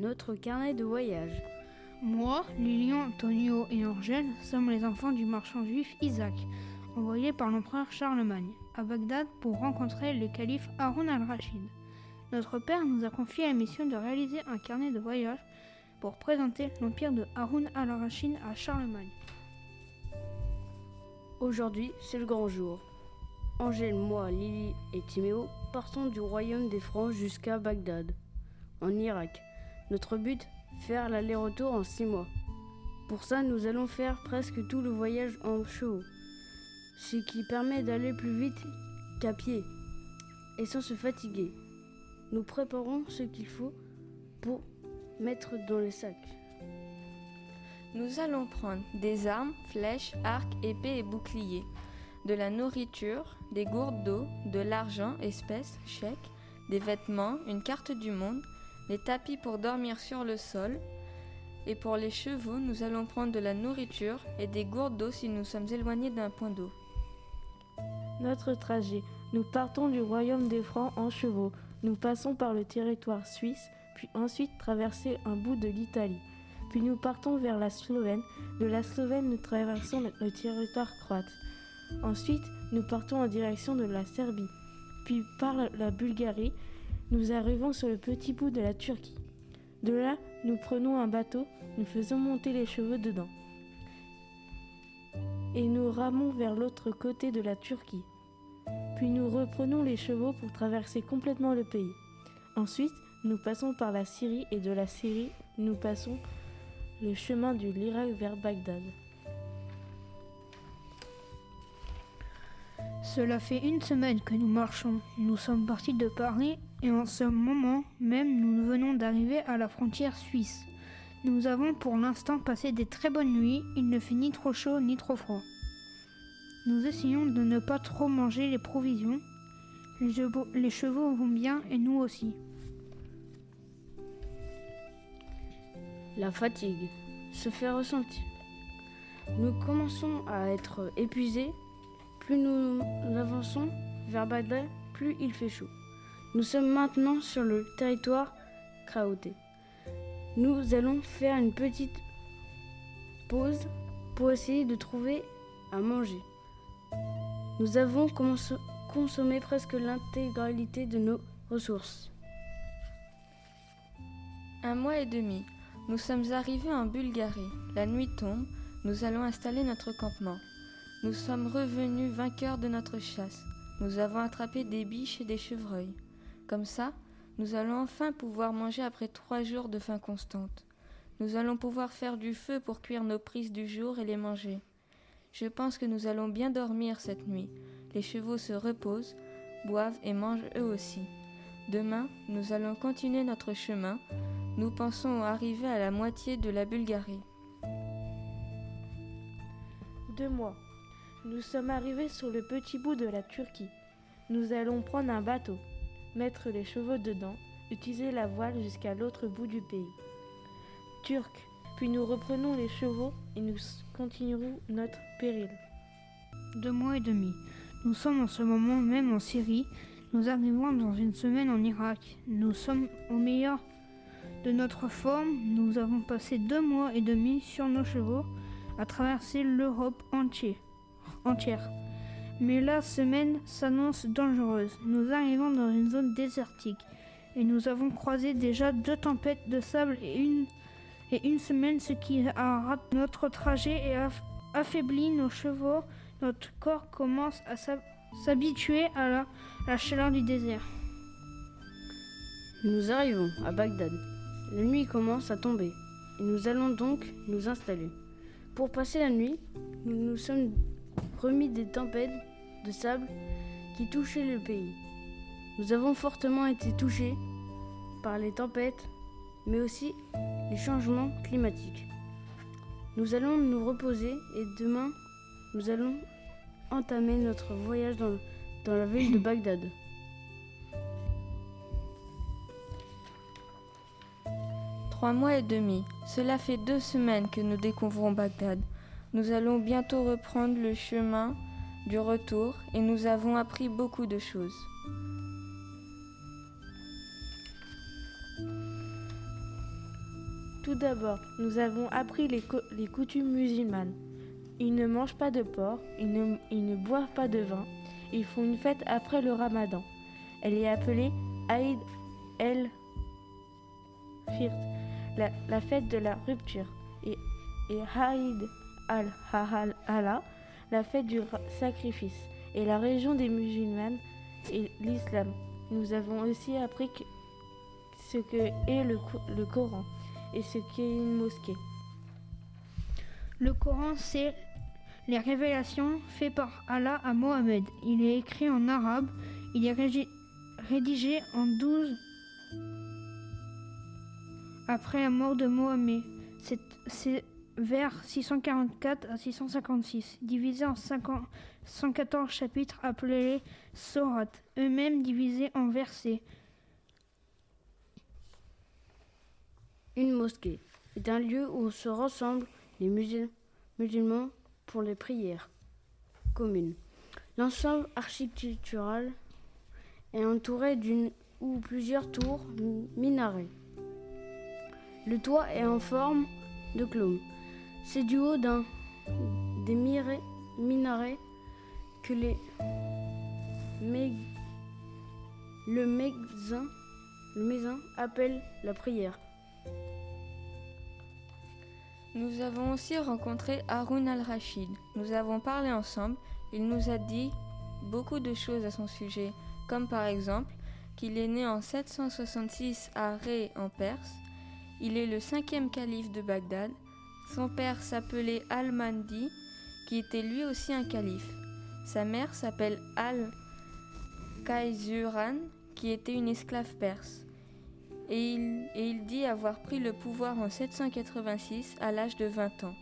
Notre carnet de voyage. Moi, Lilian, Antonio et Angèle sommes les enfants du marchand juif Isaac, envoyé par l'empereur Charlemagne à Bagdad pour rencontrer le calife Haroun al-Rachid. Notre père nous a confié la mission de réaliser un carnet de voyage pour présenter l'empire de Haroun al-Rachid à Charlemagne. Aujourd'hui, c'est le grand jour. Angèle, moi, Lily et Timéo partons du royaume des Francs jusqu'à Bagdad, en Irak. Notre but Faire l'aller-retour en six mois. Pour ça, nous allons faire presque tout le voyage en chevaux, ce qui permet d'aller plus vite qu'à pied et sans se fatiguer. Nous préparons ce qu'il faut pour mettre dans les sacs. Nous allons prendre des armes, flèches, arcs, épées et boucliers, de la nourriture, des gourdes d'eau, de l'argent, espèces, chèques, des vêtements, une carte du monde, les tapis pour dormir sur le sol, et pour les chevaux, nous allons prendre de la nourriture et des gourdes d'eau si nous sommes éloignés d'un point d'eau. Notre trajet. Nous partons du royaume des Francs en chevaux. Nous passons par le territoire suisse, puis ensuite traverser un bout de l'Italie. Puis nous partons vers la Slovène. De la Slovène, nous traversons le territoire croate. Ensuite, nous partons en direction de la Serbie. Puis par la Bulgarie, nous arrivons sur le petit bout de la Turquie. De là, nous prenons un bateau, nous faisons monter les chevaux dedans. Et nous ramons vers l'autre côté de la Turquie. Puis nous reprenons les chevaux pour traverser complètement le pays. Ensuite, nous passons par la Syrie et de la Syrie, nous passons le chemin de l'Irak vers Bagdad. Cela fait une semaine que nous marchons. Nous sommes partis de Paris et en ce moment même nous venons d'arriver à la frontière suisse. Nous avons pour l'instant passé des très bonnes nuits, il ne fait ni trop chaud ni trop froid. Nous essayons de ne pas trop manger les provisions. Les chevaux, vont bien et nous aussi. La fatigue se fait ressentir. Nous commençons à être épuisés plus nous avançons vers Bagdad, plus il fait chaud. Nous sommes maintenant sur le territoire Kraouté. Nous allons faire une petite pause pour essayer de trouver à manger. Nous avons consommé presque l'intégralité de nos ressources. Un mois et demi. Nous sommes arrivés en Bulgarie. La nuit tombe. Nous allons installer notre campement. Nous sommes revenus vainqueurs de notre chasse. Nous avons attrapé des biches et des chevreuils. Comme ça, nous allons enfin pouvoir manger après trois jours de faim constante. Nous allons pouvoir faire du feu pour cuire nos prises du jour et les manger. Je pense que nous allons bien dormir cette nuit. Les chevaux se reposent, boivent et mangent eux aussi. Demain, nous allons continuer notre chemin. Nous pensons arriver à la moitié de la Bulgarie. Deux mois. Nous sommes arrivés sur le petit bout de la Turquie. Nous allons prendre un bateau, mettre les chevaux dedans, utiliser la voile jusqu'à l'autre bout du pays. Turc. Puis nous reprenons les chevaux et nous continuerons notre péril. Deux mois et demi. Nous sommes en ce moment même en Syrie. Nous arrivons dans une semaine en Irak. Nous sommes au meilleur de notre forme. Nous avons passé deux mois et demi sur nos chevaux à traverser l'Europe entière entière. Mais la semaine s'annonce dangereuse. Nous arrivons dans une zone désertique et nous avons croisé déjà deux tempêtes de sable et une, et une semaine, ce qui a raté notre trajet et a affaibli nos chevaux. Notre corps commence à s'habituer à la, la chaleur du désert. Nous arrivons à Bagdad. La nuit commence à tomber et nous allons donc nous installer. Pour passer la nuit, nous nous sommes remis des tempêtes de sable qui touchaient le pays. Nous avons fortement été touchés par les tempêtes, mais aussi les changements climatiques. Nous allons nous reposer et demain, nous allons entamer notre voyage dans, dans la ville de Bagdad. Trois mois et demi. Cela fait deux semaines que nous découvrons Bagdad. Nous allons bientôt reprendre le chemin du retour et nous avons appris beaucoup de choses. Tout d'abord, nous avons appris les, coutumes musulmanes. Ils ne mangent pas de porc, ils ne, boivent pas de vin, ils font une fête après le ramadan. Elle est appelée Aïd el Firt, la, fête de la rupture, et, et al-Hahal la fête du sacrifice, et la région des musulmanes et l'islam. Nous avons aussi appris ce que est le, le Coran et ce qu'est une mosquée. Le Coran, c'est les révélations faites par Allah à Mohammed. Il est écrit en arabe, il est rédigé en 12 après la mort de Mohammed. C'est vers 644 à 656, divisé en 114 chapitres appelés sourates, eux-mêmes divisés en versets. Une mosquée est un lieu où se rassemblent les musulmans pour les prières communes. L'ensemble architectural est entouré d'une ou plusieurs tours minarets. Le toit est en forme de clone. C'est du haut d'un des minarets que les le mézin, le mézin appelle la prière. Nous avons aussi rencontré Haroun al-Rachid. Nous avons parlé ensemble. Il nous a dit beaucoup de choses à son sujet, comme par exemple qu'il est né en 766 à Ré en Perse. Il est le cinquième calife de Bagdad. Son père s'appelait Al-Mandi, qui était lui aussi un calife. Sa mère s'appelle Al-Kaizuran, qui était une esclave perse et il, dit avoir pris le pouvoir en 786 à l'âge de 20 ans.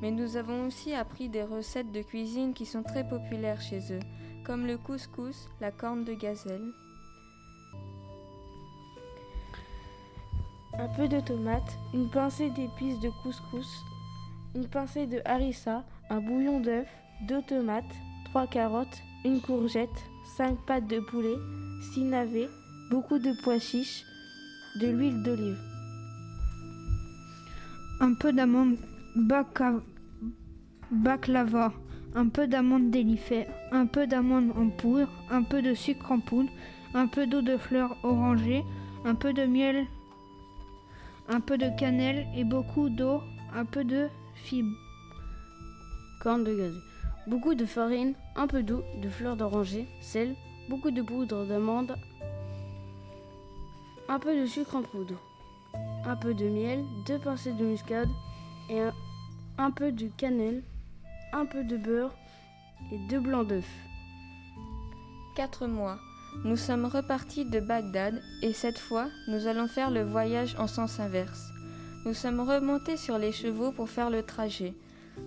Mais nous avons aussi appris des recettes de cuisine qui sont très populaires chez eux, comme le couscous, la corne de gazelle. Un peu de tomate, une pincée d'épices de couscous, une pincée de harissa, un bouillon d'œuf, deux tomates, trois carottes, une courgette, cinq pâtes de poulet, six navets, beaucoup de pois chiches, de l'huile d'olive. Un peu d'amande baklava, un peu d'amande délifée, un peu d'amande en poudre, un peu de sucre en poudre, un peu d'eau de fleurs orangées, un peu de miel, un peu de cannelle et beaucoup d'eau, un peu de fibres. Corne de gaz. Beaucoup de farine, un peu d'eau, de fleurs d'oranger, sel, beaucoup de poudre d'amande, un peu de sucre en poudre, un peu de miel, deux pincées de muscade et un, peu de cannelle, un peu de beurre et deux blancs d'œufs. Quatre mois. Nous sommes repartis de Bagdad et cette fois, nous allons faire le voyage en sens inverse. Nous sommes remontés sur les chevaux pour faire le trajet.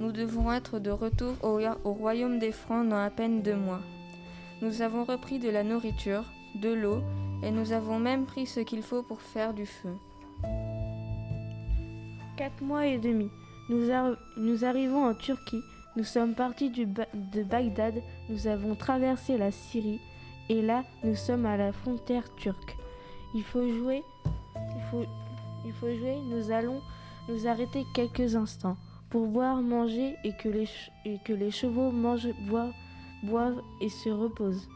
Nous devons être de retour au, au royaume des Francs dans à peine deux mois. Nous avons repris de la nourriture, de l'eau et nous avons même pris ce qu'il faut pour faire du feu. Quatre mois et demi. Nous, arrivons en Turquie. Nous sommes partis de Bagdad. Nous avons traversé la Syrie. Et là, nous sommes à la frontière turque. Il faut jouer. Il faut, jouer. Nous allons nous arrêter quelques instants pour boire, manger et que les, chevaux mangent, boivent, et se reposent.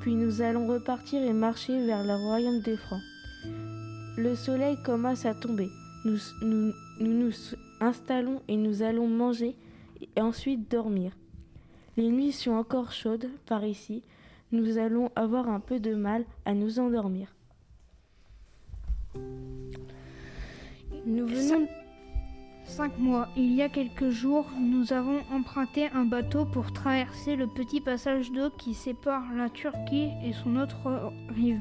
Puis nous allons repartir et marcher vers le royaume des Francs. Le soleil commence à tomber. Nous, nous installons et nous allons manger et ensuite dormir. Les nuits sont encore chaudes par ici. Nous allons avoir un peu de mal à nous endormir. Nous venons cinq mois. Il y a quelques jours, nous avons emprunté un bateau pour traverser le petit passage d'eau qui sépare la Turquie et son autre rive.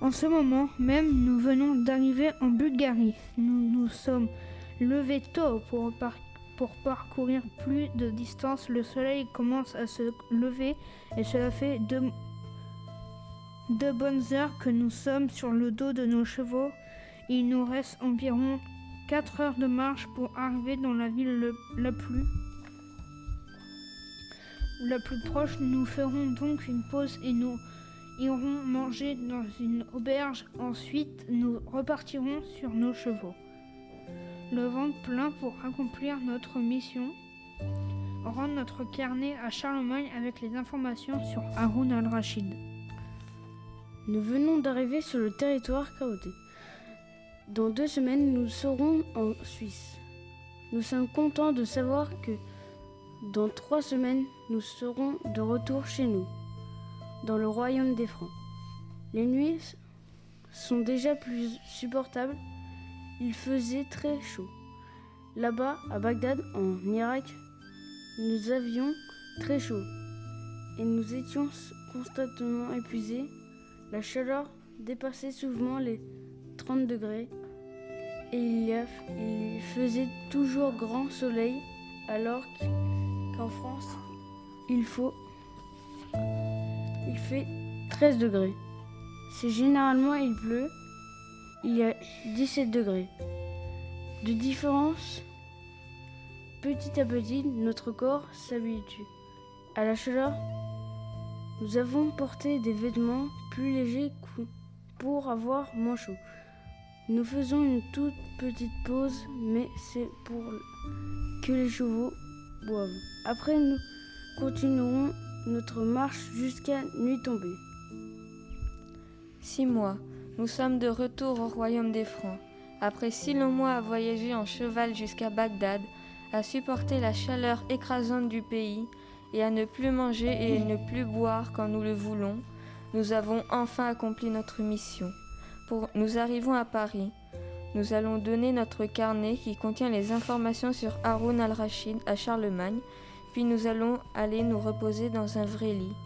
En ce moment même, nous venons d'arriver en Bulgarie. Nous nous sommes levés tôt pour, pour parcourir plus de distance. Le soleil commence à se lever et cela fait deux, bonnes heures que nous sommes sur le dos de nos chevaux. Il nous reste environ 4 heures de marche pour arriver dans la ville la plus proche. Nous ferons donc une pause et nous irons manger dans une auberge. Ensuite, nous repartirons sur nos chevaux. Le ventre plein pour accomplir notre mission, rendre notre carnet à Charlemagne avec les informations sur Haroun al-Rachid. Nous venons d'arriver sur le territoire chaotique. Dans deux semaines, nous serons en Suisse. Nous sommes contents de savoir que dans trois semaines, nous serons de retour chez nous, dans le royaume des Francs. Les nuits sont déjà plus supportables. Il faisait très chaud. Là-bas, à Bagdad, en Irak, nous avions très chaud et nous étions constamment épuisés. La chaleur dépassait souvent les 30 degrés et il, y faisait toujours grand soleil alors qu'en France il faut il fait 13 degrés. C'est généralement il pleut, il y a 17 degrés. De différence, petit à petit, notre corps s'habitue à la chaleur. Nous avons porté des vêtements plus légers pour avoir moins chaud. Nous faisons une toute petite pause, mais c'est pour que les chevaux boivent. Après, nous continuerons notre marche jusqu'à nuit tombée. Six mois, nous sommes de retour au royaume des Francs. Après six longs mois à voyager en cheval jusqu'à Bagdad, à supporter la chaleur écrasante du pays et à ne plus manger et ne plus boire quand nous le voulons, nous avons enfin accompli notre mission. Nous arrivons à Paris. Nous allons donner notre carnet qui contient les informations sur Haroun al-Rachid à Charlemagne, puis nous allons aller nous reposer dans un vrai lit.